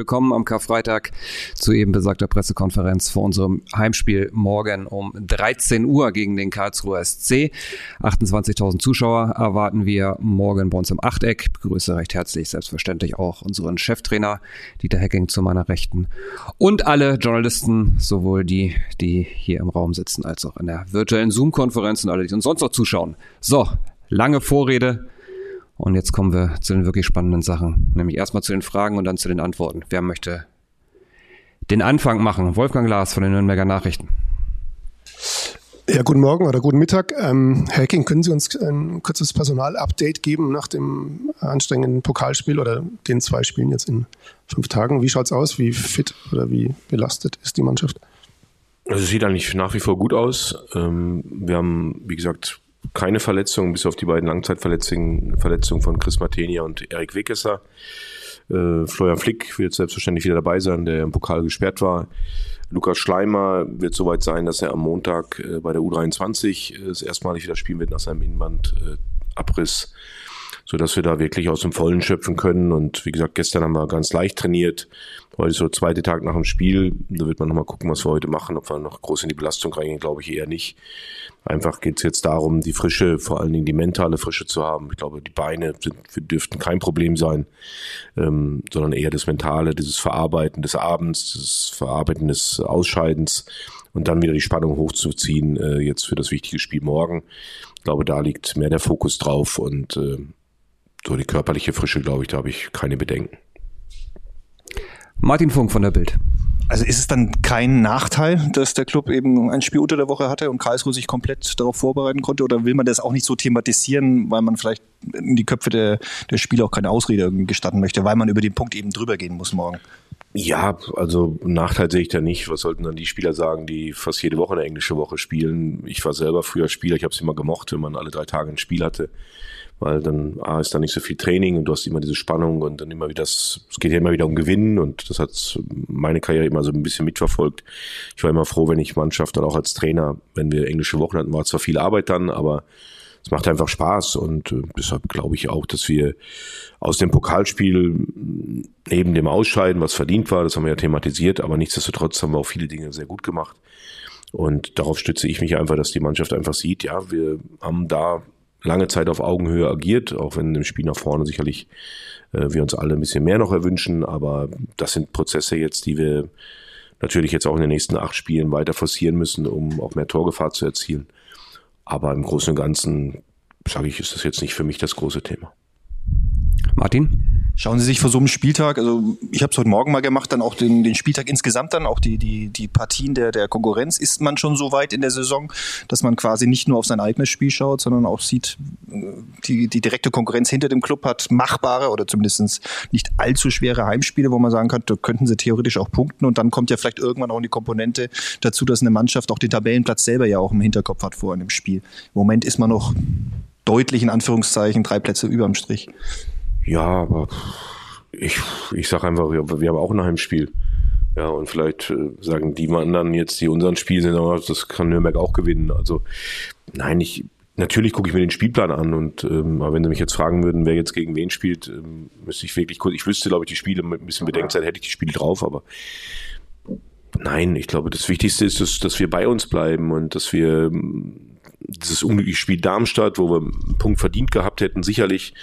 willkommen am Karfreitag zu eben besagter Pressekonferenz vor unserem Heimspiel morgen um 13 Uhr gegen den Karlsruher SC. 28.000 Zuschauer erwarten wir morgen bei uns im Achteck. Ich begrüße recht herzlich selbstverständlich auch unseren Cheftrainer Dieter Hecking zu meiner Rechten und alle Journalisten, sowohl die, die hier im Raum sitzen, als auch in der virtuellen Zoom-Konferenz und alle, die uns sonst noch zuschauen. So, lange Vorrede. Und jetzt kommen wir zu den wirklich spannenden Sachen. Nämlich erstmal zu den Fragen und dann zu den Antworten. Wer möchte den Anfang machen? Wolfgang Glas von den Nürnberger Nachrichten. Ja, guten Morgen oder guten Mittag. Ähm, Herr King, können Sie uns ein kurzes Personalupdate geben nach dem anstrengenden Pokalspiel oder den zwei Spielen jetzt in fünf Tagen? Wie schaut es aus? Wie fit oder wie belastet ist die Mannschaft? Also es sieht eigentlich nach wie vor gut aus. Ähm, wir haben, wie gesagt, keine Verletzungen, bis auf die beiden Langzeitverletzungen Verletzungen von Chris Martenia und Erik Wegesser. Äh, Florian Flick wird selbstverständlich wieder dabei sein, der im Pokal gesperrt war. Lukas Schleimer wird soweit sein, dass er am Montag äh, bei der U23 äh, das erstmalig wieder spielen wird nach seinem Innenbandabriss, so dass wir da wirklich aus dem Vollen schöpfen können. Und wie gesagt, gestern haben wir ganz leicht trainiert. Heute ist so zweite Tag nach dem Spiel. Da wird man nochmal gucken, was wir heute machen. Ob wir noch groß in die Belastung reingehen, glaube ich eher nicht. Einfach geht es jetzt darum, die Frische, vor allen Dingen die mentale Frische zu haben. Ich glaube, die Beine sind, dürften kein Problem sein, ähm, sondern eher das Mentale, dieses Verarbeiten des Abends, das Verarbeiten des Ausscheidens und dann wieder die Spannung hochzuziehen, äh, jetzt für das wichtige Spiel morgen. Ich glaube, da liegt mehr der Fokus drauf und äh, so die körperliche Frische, glaube ich, da habe ich keine Bedenken. Martin Funk von der Bild. Also ist es dann kein Nachteil, dass der Club eben ein Spiel unter der Woche hatte und Karlsruhe sich komplett darauf vorbereiten konnte? Oder will man das auch nicht so thematisieren, weil man vielleicht in die Köpfe der, der Spieler auch keine Ausrede gestatten möchte, weil man über den Punkt eben drüber gehen muss morgen? Ja, also Nachteil sehe ich da nicht. Was sollten dann die Spieler sagen, die fast jede Woche eine englische Woche spielen? Ich war selber früher Spieler, ich habe es immer gemocht, wenn man alle drei Tage ein Spiel hatte weil dann A ist da nicht so viel Training und du hast immer diese Spannung und dann immer wieder das, es geht ja immer wieder um Gewinnen und das hat meine Karriere immer so ein bisschen mitverfolgt. Ich war immer froh, wenn ich Mannschaft dann auch als Trainer, wenn wir englische Wochen hatten, war zwar viel Arbeit dann, aber es macht einfach Spaß und äh, deshalb glaube ich auch, dass wir aus dem Pokalspiel neben dem Ausscheiden, was verdient war, das haben wir ja thematisiert, aber nichtsdestotrotz haben wir auch viele Dinge sehr gut gemacht. Und darauf stütze ich mich einfach, dass die Mannschaft einfach sieht, ja, wir haben da lange Zeit auf Augenhöhe agiert, auch wenn im Spiel nach vorne sicherlich äh, wir uns alle ein bisschen mehr noch erwünschen. Aber das sind Prozesse jetzt, die wir natürlich jetzt auch in den nächsten acht Spielen weiter forcieren müssen, um auch mehr Torgefahr zu erzielen. Aber im Großen und Ganzen, sage ich, ist das jetzt nicht für mich das große Thema. Martin? Schauen Sie sich vor so einem Spieltag, also ich habe es heute Morgen mal gemacht, dann auch den, den Spieltag insgesamt dann, auch die, die, die Partien der, der Konkurrenz. Ist man schon so weit in der Saison, dass man quasi nicht nur auf sein eigenes Spiel schaut, sondern auch sieht, die, die direkte Konkurrenz hinter dem Club hat machbare oder zumindest nicht allzu schwere Heimspiele, wo man sagen kann, da könnten sie theoretisch auch punkten und dann kommt ja vielleicht irgendwann auch die Komponente dazu, dass eine Mannschaft auch den Tabellenplatz selber ja auch im Hinterkopf hat vor einem Spiel. Im Moment ist man noch deutlich in Anführungszeichen drei Plätze überm Strich. Ja, aber ich, ich sage einfach, wir, haben auch ein Heimspiel. Ja, und vielleicht äh, sagen die anderen jetzt, die unseren Spiel sind, das kann Nürnberg auch gewinnen. Also nein, ich natürlich gucke ich mir den Spielplan an und ähm, aber wenn Sie mich jetzt fragen würden, wer jetzt gegen wen spielt, ähm, müsste ich wirklich kurz, ich wüsste, glaube ich, die Spiele mit ein bisschen Bedenkzeit hätte ich die Spiele drauf, aber nein, ich glaube, das Wichtigste ist, dass, dass wir bei uns bleiben und dass wir ähm, dieses unglückliche Spiel Darmstadt, wo wir einen Punkt verdient gehabt hätten, sicherlich,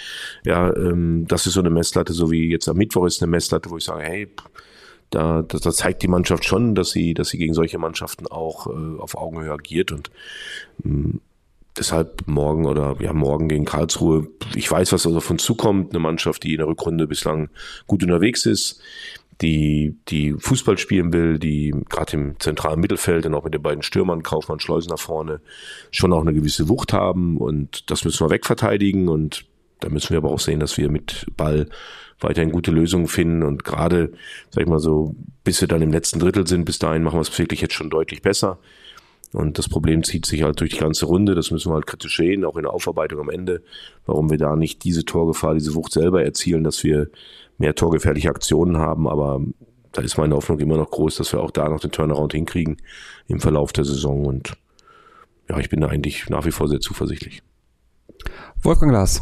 ja, ähm, das ist so eine Messlatte, so wie jetzt am Mittwoch ist eine Messlatte, wo ich sage, hey, da, da, da zeigt die Mannschaft schon, dass sie, dass sie gegen solche Mannschaften auch äh, auf Augenhöhe agiert und ähm, deshalb morgen oder ja morgen gegen Karlsruhe. Ich weiß, was also auf uns zukommt. Eine Mannschaft, die in der Rückrunde bislang gut unterwegs ist, die, die Fußball spielen will, die gerade im zentralen Mittelfeld und auch mit den beiden Stürmern, Kaufmann, Schleusen nach vorne, schon auch eine gewisse Wucht haben und das müssen wir wegverteidigen und da müssen wir aber auch sehen, dass wir mit Ball weiterhin gute Lösungen finden und gerade, sag ich mal so, bis wir dann im letzten Drittel sind, bis dahin machen wir es wirklich jetzt schon deutlich besser. Und das Problem zieht sich halt durch die ganze Runde. Das müssen wir halt kritisch sehen, auch in der Aufarbeitung am Ende, warum wir da nicht diese Torgefahr, diese Wucht selber erzielen, dass wir mehr torgefährliche Aktionen haben, aber da ist meine Hoffnung immer noch groß, dass wir auch da noch den Turnaround hinkriegen im Verlauf der Saison und ja, ich bin da eigentlich nach wie vor sehr zuversichtlich. Wolfgang Glas.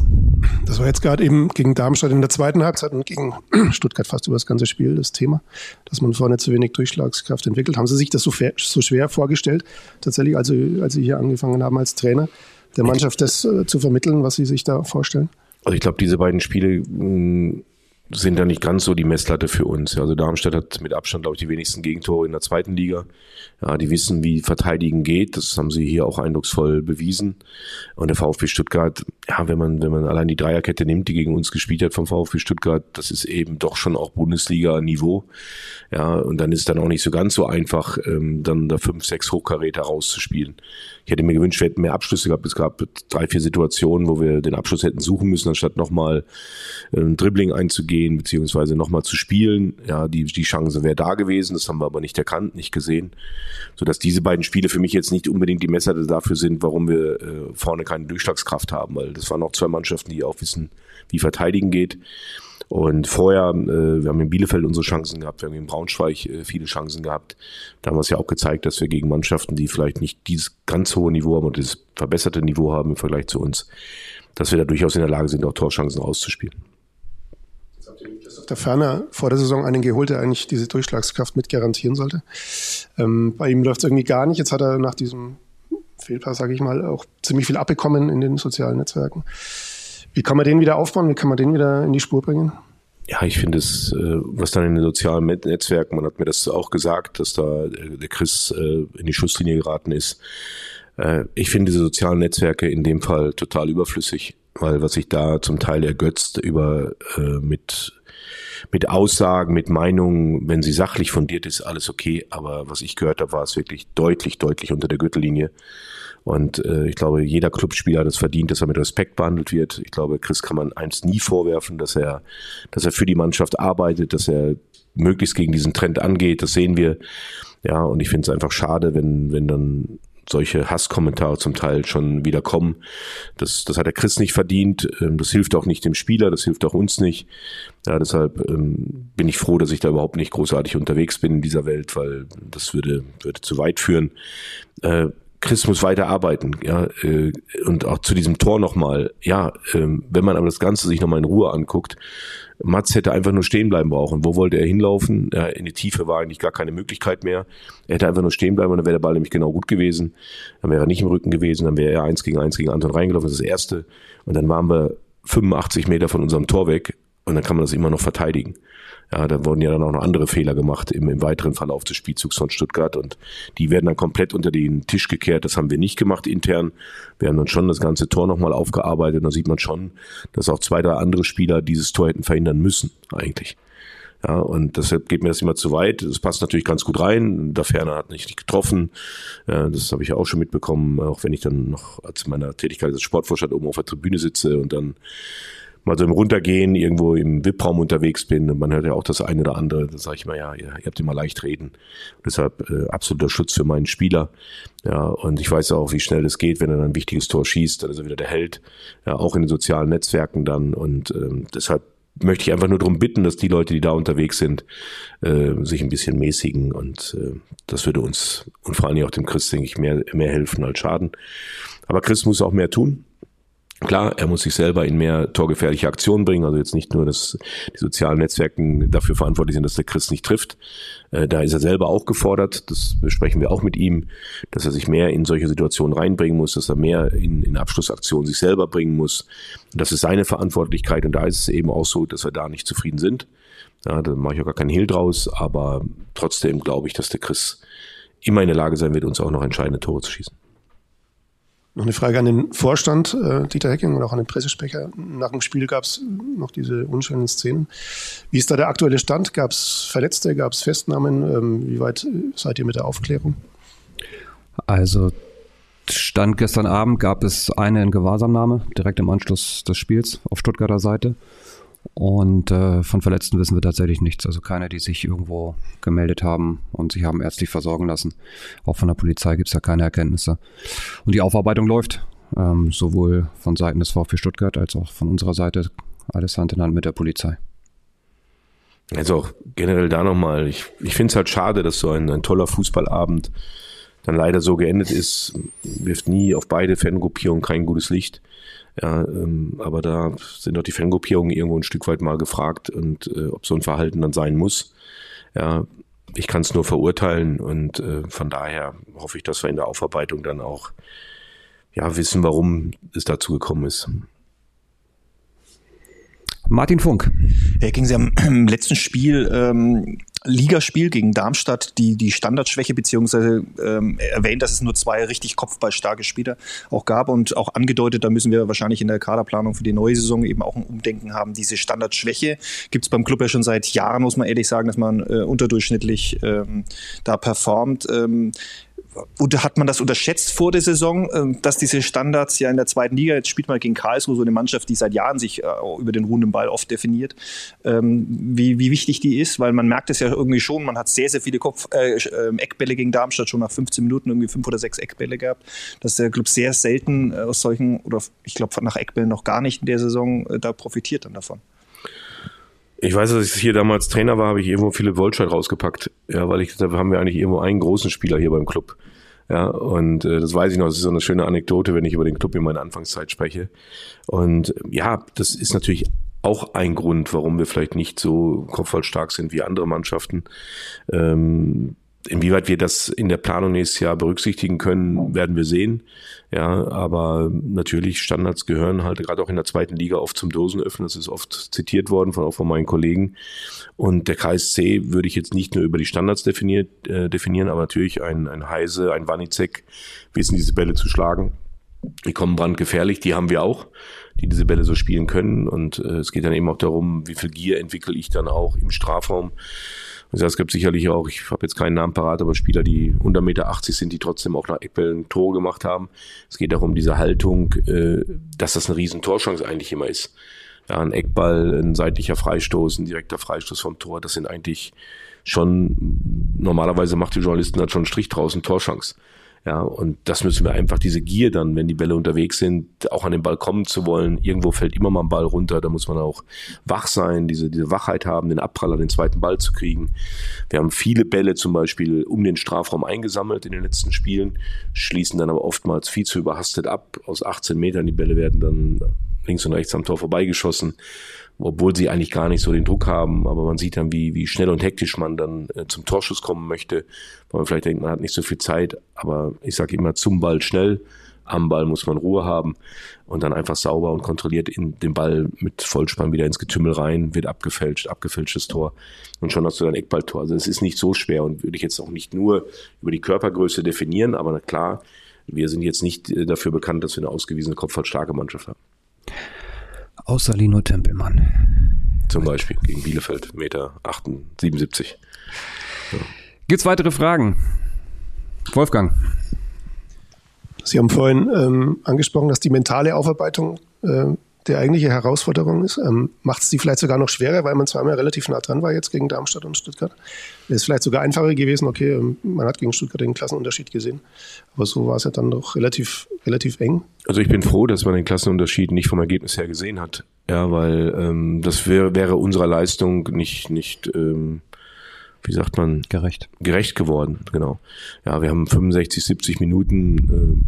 Das war jetzt gerade eben gegen Darmstadt in der zweiten Halbzeit und gegen Stuttgart fast über das ganze Spiel das Thema, dass man vorne zu wenig Durchschlagskraft entwickelt. Haben Sie sich das so, so schwer vorgestellt, tatsächlich, also als Sie hier angefangen haben als Trainer, der Mannschaft das äh, zu vermitteln, was Sie sich da vorstellen? Also ich glaube, diese beiden Spiele mh, mm, sind da nicht ganz so die Messlatte für uns. Also Darmstadt hat mit Abstand, glaube ich, die wenigsten Gegentore in der zweiten Liga. Ja, die wissen, wie Verteidigen geht. Das haben sie hier auch eindrucksvoll bewiesen. Und der VfB Stuttgart, ja, wenn man, wenn man allein die Dreierkette nimmt, die gegen uns gespielt hat vom VfB Stuttgart, das ist eben doch schon auch Bundesliga-Niveau. Ja, und dann ist es dann auch nicht so ganz so einfach, ähm, dann da fünf, sechs Hochkaräter rauszuspielen. Ich hätte mir gewünscht, wir hätten mehr Abschlüsse gehabt. Es gab drei, vier Situationen, wo wir den Abschluss hätten suchen müssen, anstatt nochmal ein Dribbling einzugehen, beziehungsweise nochmal zu spielen. Ja, die, die Chance wäre da gewesen. Das haben wir aber nicht erkannt, nicht gesehen. Sodass diese beiden Spiele für mich jetzt nicht unbedingt die Messer dafür sind, warum wir äh, vorne keine Durchschlagskraft haben, weil das waren auch zwei Mannschaften, die auch wissen, wie verteidigen geht. Und vorher, äh, wir haben in Bielefeld unsere Chancen gehabt, wir haben in Braunschweig äh, viele Chancen gehabt. Da haben wir es ja auch gezeigt, dass wir gegen Mannschaften, die vielleicht nicht dieses ganz hohe Niveau haben oder dieses verbesserte Niveau haben im Vergleich zu uns, dass wir da durchaus in der Lage sind, auch Torchancen auszuspielen. Der Ferner vor der Saison einen geholt, der eigentlich diese Durchschlagskraft mit garantieren sollte. Ähm, bei ihm läuft es irgendwie gar nicht. Jetzt hat er nach diesem Fehlpass, sage ich mal, auch ziemlich viel abbekommen in den sozialen Netzwerken. Wie kann man den wieder aufbauen? Wie kann man den wieder in die Spur bringen? Ja, ich finde es, äh, was dann in den sozialen Netzwerken, man hat mir das auch gesagt, dass da der Chris äh, in die Schusslinie geraten ist. Äh, ich finde diese sozialen Netzwerke in dem Fall total überflüssig, weil was sich da zum Teil ergötzt über mit mit Aussagen, mit Meinungen, wenn sie sachlich fundiert ist, alles okay. Aber was ich gehört habe, war es wirklich deutlich, deutlich unter der Gürtellinie. Und äh, ich glaube, jeder Clubspieler hat es verdient, dass er mit Respekt behandelt wird. Ich glaube, Chris kann man eins nie vorwerfen, dass er, dass er für die Mannschaft arbeitet, dass er möglichst gegen diesen Trend angeht. Das sehen wir. Ja, und ich finde es einfach schade, wenn, wenn dann solche Hasskommentare zum Teil schon wieder kommen. Das, das hat der Chris nicht verdient. Ähm, das hilft auch nicht dem Spieler, das hilft auch uns nicht. Ja, deshalb ähm, bin ich froh, dass ich da überhaupt nicht großartig unterwegs bin in dieser Welt, weil das würde, würde zu weit führen. Chris muss weiter arbeiten, ja, äh, und auch zu diesem Tor nochmal, ja, ähm, wenn man aber das Ganze sich nochmal in Ruhe anguckt, Mats hätte einfach nur stehen bleiben brauchen. Wo wollte er hinlaufen? Ja, in die Tiefe war eigentlich gar keine Möglichkeit mehr. Er hätte einfach nur stehen bleiben und dann wäre der Ball nämlich genau gut gewesen. Dann wäre er nicht im Rücken gewesen, dann wäre er eins gegen eins gegen Anton reingelaufen, das ist das erste. Und dann waren wir 85 Meter von unserem Tor weg und dann kann man das immer noch verteidigen. Ja, da wurden ja dann auch noch andere Fehler gemacht im, im weiteren Verlauf des Spielzugs von Stuttgart und die werden dann komplett unter den Tisch gekehrt. Das haben wir nicht gemacht intern. Wir haben dann schon das ganze Tor nochmal aufgearbeitet und da sieht man schon, dass auch zwei, drei andere Spieler dieses Tor hätten verhindern müssen, eigentlich. Ja, und deshalb geht mir das immer zu weit. Es passt natürlich ganz gut rein. Der Ferner hat nicht getroffen. Ja, das habe ich ja auch schon mitbekommen, auch wenn ich dann noch als meiner Tätigkeit als Sportvorstand oben auf der Tribüne sitze und dann mal so im Runtergehen irgendwo im VIP-Raum unterwegs bin und man hört ja auch das eine oder andere, da sage ich mal, ja, ihr, ihr habt immer leicht reden. deshalb äh, absoluter Schutz für meinen Spieler. Ja, und ich weiß auch, wie schnell es geht, wenn er dann ein wichtiges Tor schießt, dann ist er wieder der Held, ja, auch in den sozialen Netzwerken dann. Und ähm, deshalb möchte ich einfach nur darum bitten, dass die Leute, die da unterwegs sind, äh, sich ein bisschen mäßigen und äh, das würde uns und vor allen Dingen auch dem Chris, denke ich, mehr, mehr helfen als schaden. Aber Chris muss auch mehr tun. Klar, er muss sich selber in mehr torgefährliche Aktionen bringen. Also jetzt nicht nur, dass die sozialen Netzwerken dafür verantwortlich sind, dass der Chris nicht trifft. Äh, da ist er selber auch gefordert. Das besprechen wir auch mit ihm, dass er sich mehr in solche Situationen reinbringen muss, dass er mehr in, in Abschlussaktionen sich selber bringen muss. Das ist seine Verantwortlichkeit und da ist es eben auch so, dass wir da nicht zufrieden sind. Ja, da mache ich auch gar keinen Hehl draus, aber trotzdem glaube ich, dass der Chris immer in der Lage sein wird, uns auch noch entscheidende Tore zu schießen. Noch eine Frage an den Vorstand, äh, Dieter Hecking und auch an den Pressesprecher. Nach dem Spiel gab es noch diese unschönen Szenen. Wie ist da der aktuelle Stand? Gab es Verletzte, gab es Festnahmen? Ähm, wie weit seid ihr mit der Aufklärung? Also Stand gestern Abend gab es eine in Gewahrsamnahme direkt im Anschluss des Spiels auf Stuttgarter Seite. Und äh, von Verletzten wissen wir tatsächlich nichts. Also keine, die sich irgendwo gemeldet haben und sich haben ärztlich versorgen lassen. Auch von der Polizei gibt es da keine Erkenntnisse. Und die Aufarbeitung läuft. Ähm, sowohl von Seiten des VfB Stuttgart als auch von unserer Seite alles Hand in Hand mit der Polizei. Also auch generell da nochmal, ich, ich finde es halt schade, dass so ein, ein toller Fußballabend dann leider so geendet ist, wirft nie auf beide Fangruppierungen kein gutes Licht. Ja, ähm, aber da sind doch die Fangruppierungen irgendwo ein Stück weit mal gefragt und äh, ob so ein Verhalten dann sein muss. Ja, ich kann es nur verurteilen und äh, von daher hoffe ich, dass wir in der Aufarbeitung dann auch ja, wissen, warum es dazu gekommen ist. Martin Funk. Herr King, Sie haben im letzten Spiel, ähm, Ligaspiel gegen Darmstadt, die, die Standardschwäche beziehungsweise ähm, erwähnt, dass es nur zwei richtig kopfballstarke Spieler auch gab und auch angedeutet, da müssen wir wahrscheinlich in der Kaderplanung für die neue Saison eben auch ein Umdenken haben. Diese Standardschwäche gibt es beim Club ja schon seit Jahren, muss man ehrlich sagen, dass man äh, unterdurchschnittlich ähm, da performt. Ähm, und hat man das unterschätzt vor der Saison, ähm, dass diese Standards ja in der zweiten Liga, jetzt spielt man gegen Karlsruhe so eine Mannschaft, die seit Jahren sich äh, über den ruhenden Ball oft definiert, ähm, wie, wie wichtig die ist, weil man merkt es ja irgendwie schon, man hat sehr, sehr viele Kopf, äh, ähm, Eckbälle gegen Darmstadt, schon nach 15 Minuten irgendwie fünf oder sechs Eckbälle gehabt, dass der Club sehr selten äh, aus solchen, oder ich glaube nach Eckbällen noch gar nicht in der Saison, da profitiert dann davon. Ich weiß, dass ich hier damals Trainer war, habe ich irgendwo Philipp Wollscheid rausgepackt. Ja, weil ich, da haben wir eigentlich irgendwo einen großen Spieler hier beim Club. Ja, und äh, das weiß ich noch, das ist so eine schöne Anekdote, wenn ich über den Club in meiner Anfangszeit spreche. Und ja, das ist natürlich auch ein Grund, warum wir vielleicht nicht so kopfballstark sind wie andere Mannschaften. Ähm, Inwieweit wir das in der Planung nächstes Jahr berücksichtigen können, werden wir sehen. Ja, aber natürlich Standards gehören halt gerade auch in der zweiten Liga oft zum Dosenöffnen. Das ist oft zitiert worden von auch von meinen Kollegen. Und der KSC würde ich jetzt nicht nur über die Standards definiert, äh, definieren, aber natürlich ein, ein Heise, ein Wanizek wissen diese Bälle zu schlagen. Die kommen brandgefährlich, die haben wir auch, die diese Bälle so spielen können. Und äh, es geht dann eben auch darum, wie viel Gier entwickle ich dann auch im Strafraum also es gibt sicherlich auch, ich habe jetzt keinen Namen parat, aber Spieler, die unter Meter 80 sind, die trotzdem auch nach Eckbällen Tore gemacht haben. Es geht darum, diese Haltung, äh, dass das eine riesen Torchance eigentlich immer ist. Ja, ein Eckball, ein seitlicher Freistoß, ein direkter Freistoß vom Tor, das sind eigentlich schon, normalerweise macht die Journalisten dann schon einen Strich draußen, Torchance. Ja, und das müssen wir einfach, diese Gier dann, wenn die Bälle unterwegs sind, auch an den Ball kommen zu wollen. Irgendwo fällt immer mal ein Ball runter, da muss man auch wach sein, diese, diese Wachheit haben, den Abpraller, den zweiten Ball zu kriegen. Wir haben viele Bälle zum Beispiel um den Strafraum eingesammelt in den letzten Spielen, schließen dann aber oftmals viel zu überhastet ab. Aus 18 Metern, die Bälle werden dann links und rechts am Tor vorbeigeschossen obwohl sie eigentlich gar nicht so den Druck haben, aber man sieht dann, wie, wie schnell und hektisch man dann äh, zum Torschuss kommen möchte, weil man vielleicht denkt, man hat nicht so viel Zeit, aber ich sage immer zum Ball schnell, am Ball muss man Ruhe haben und dann einfach sauber und kontrolliert in den Ball mit Vollspann wieder ins Getümmel rein, wird abgefälscht, abgefälschtes Tor und schon hast du dein Eckballtor. Also es ist nicht so schwer und würde ich jetzt auch nicht nur über die Körpergröße definieren, aber klar, wir sind jetzt nicht äh, dafür bekannt, dass wir eine ausgewiesene kopfballstarke Mannschaft haben. Außer Lino Tempelmann. Zum Beispiel gegen Bielefeld, Meter 78. Ja. Gibt es weitere Fragen? Wolfgang. Sie haben vorhin ähm, angesprochen, dass die mentale Aufarbeitung äh, der eigentliche Herausforderung ist. Ähm, Macht es die vielleicht sogar noch schwerer, weil man zweimal relativ nah dran war jetzt gegen Darmstadt und Stuttgart. Es vielleicht sogar einfacher gewesen, okay, ähm, man hat gegen Stuttgart den Klassenunterschied gesehen, aber so war es ja dann doch relativ, relativ eng. Also ich bin froh, dass man den Klassenunterschied nicht vom Ergebnis her gesehen hat. Ja, weil ähm, das wär, wäre unserer Leistung nicht, nicht ähm, wie sagt man? Gerecht. Gerecht geworden, genau. Ja, wir haben 65, 70 Minuten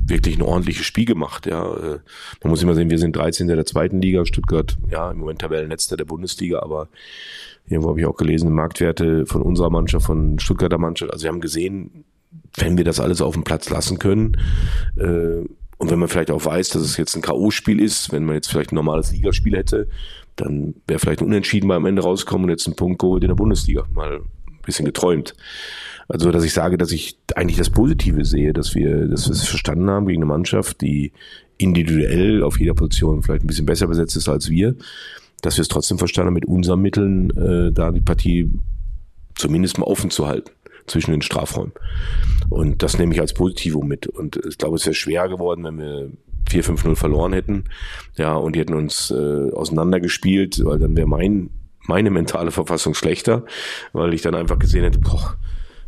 äh, wirklich ein ordentliches Spiel gemacht. Ja, äh, man muss immer sehen, wir sind 13. der zweiten Liga, Stuttgart, ja, im Moment Tabellenletzter der Bundesliga, aber irgendwo habe ich auch gelesen, Marktwerte von unserer Mannschaft, von Stuttgarter Mannschaft. Also wir haben gesehen, wenn wir das alles auf dem Platz lassen können, äh, und wenn man vielleicht auch weiß, dass es jetzt ein K.O.-Spiel ist, wenn man jetzt vielleicht ein normales Ligaspiel hätte, dann wäre vielleicht ein Unentschieden beim Ende rausgekommen und jetzt ein Punkt geholt in der Bundesliga. Mal bisschen geträumt. Also, dass ich sage, dass ich eigentlich das Positive sehe, dass wir, dass wir es verstanden haben gegen eine Mannschaft, die individuell auf jeder Position vielleicht ein bisschen besser besetzt ist als wir, dass wir es trotzdem verstanden haben, mit unseren Mitteln äh, da die Partie zumindest mal offen zu halten zwischen den Strafräumen. Und das nehme ich als Positivo mit. Und ich glaube, es wäre schwer geworden, wenn wir 4-5-0 verloren hätten. Ja, und die hätten uns äh, auseinandergespielt, weil dann wäre mein meine mentale Verfassung schlechter, weil ich dann einfach gesehen hätte, boah,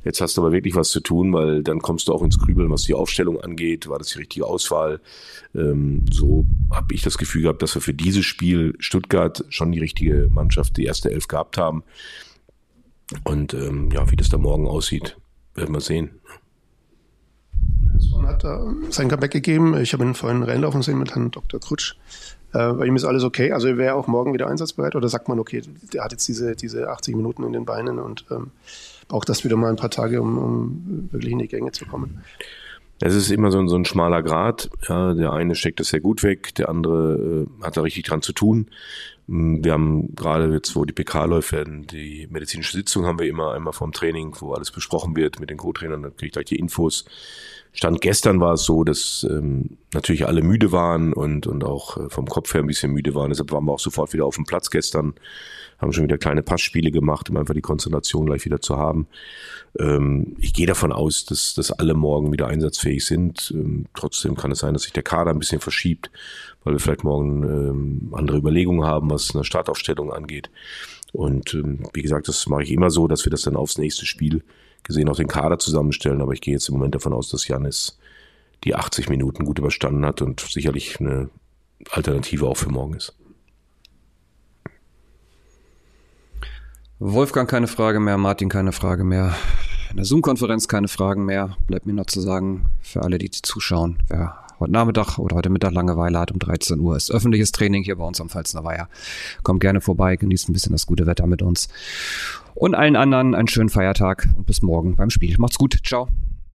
jetzt hast du aber wirklich was zu tun, weil dann kommst du auch ins Grübeln, was die Aufstellung angeht, war das die richtige Auswahl. Ähm, so habe ich das Gefühl gehabt, dass wir für dieses Spiel Stuttgart schon die richtige Mannschaft, die erste Elf gehabt haben. Und ähm, ja, wie das da morgen aussieht, werden wir sehen. hat äh, sein Comeback gegeben. Ich habe ihn vorhin reinlaufen sehen mit Herrn Dr. Krutsch. Äh, bei ihm ist alles okay. Also er wäre auch morgen wieder einsatzbereit oder sagt man, okay, der hat jetzt diese, diese 80 Minuten in den Beinen und ähm, braucht das wieder mal ein paar Tage, um, um wirklich in die Gänge zu kommen. Es ist immer so ein, so ein schmaler Grad. Ja, der eine steckt das sehr gut weg, der andere äh, hat da richtig dran zu tun. Mm, wir haben gerade jetzt, wo die PK läuft, werden die medizinische Sitzung haben wir immer einmal vom Training, wo alles besprochen wird mit den Co-Trainern, dann kriege ich gleich die Infos. Stand gestern war es so, dass ähm, natürlich alle müde waren und, und auch äh, vom Kopf her ein bisschen müde waren. Deshalb waren wir auch sofort wieder auf dem Platz gestern, haben schon wieder kleine Passspiele gemacht, um einfach die Konzentration gleich wieder zu haben. Ähm, ich gehe davon aus, dass, dass alle morgen wieder einsatzfähig sind. Ähm, trotzdem kann es sein, dass sich der Kader ein bisschen verschiebt, weil wir vielleicht morgen ähm, andere Überlegungen haben, was eine Startaufstellung angeht. Und ähm, wie gesagt, das mache ich immer so, dass wir das dann aufs nächste Spiel gesehen auch den Kader zusammenstellen. Aber ich gehe jetzt im Moment davon aus, dass Janis die 80 Minuten gut überstanden hat und sicherlich eine Alternative auch für morgen ist. Wolfgang keine Frage mehr, Martin keine Frage mehr. In der Zoom-Konferenz keine Fragen mehr. Bleibt mir noch zu sagen, für alle, die zuschauen, wer heute Nachmittag oder heute Mittag Langeweile hat um 13 Uhr, ist öffentliches Training hier bei uns am Pfalzner Weiher. Kommt gerne vorbei, genießt ein bisschen das gute Wetter mit uns. Und allen anderen einen schönen Feiertag und bis morgen beim Spiel. Macht's gut. Ciao.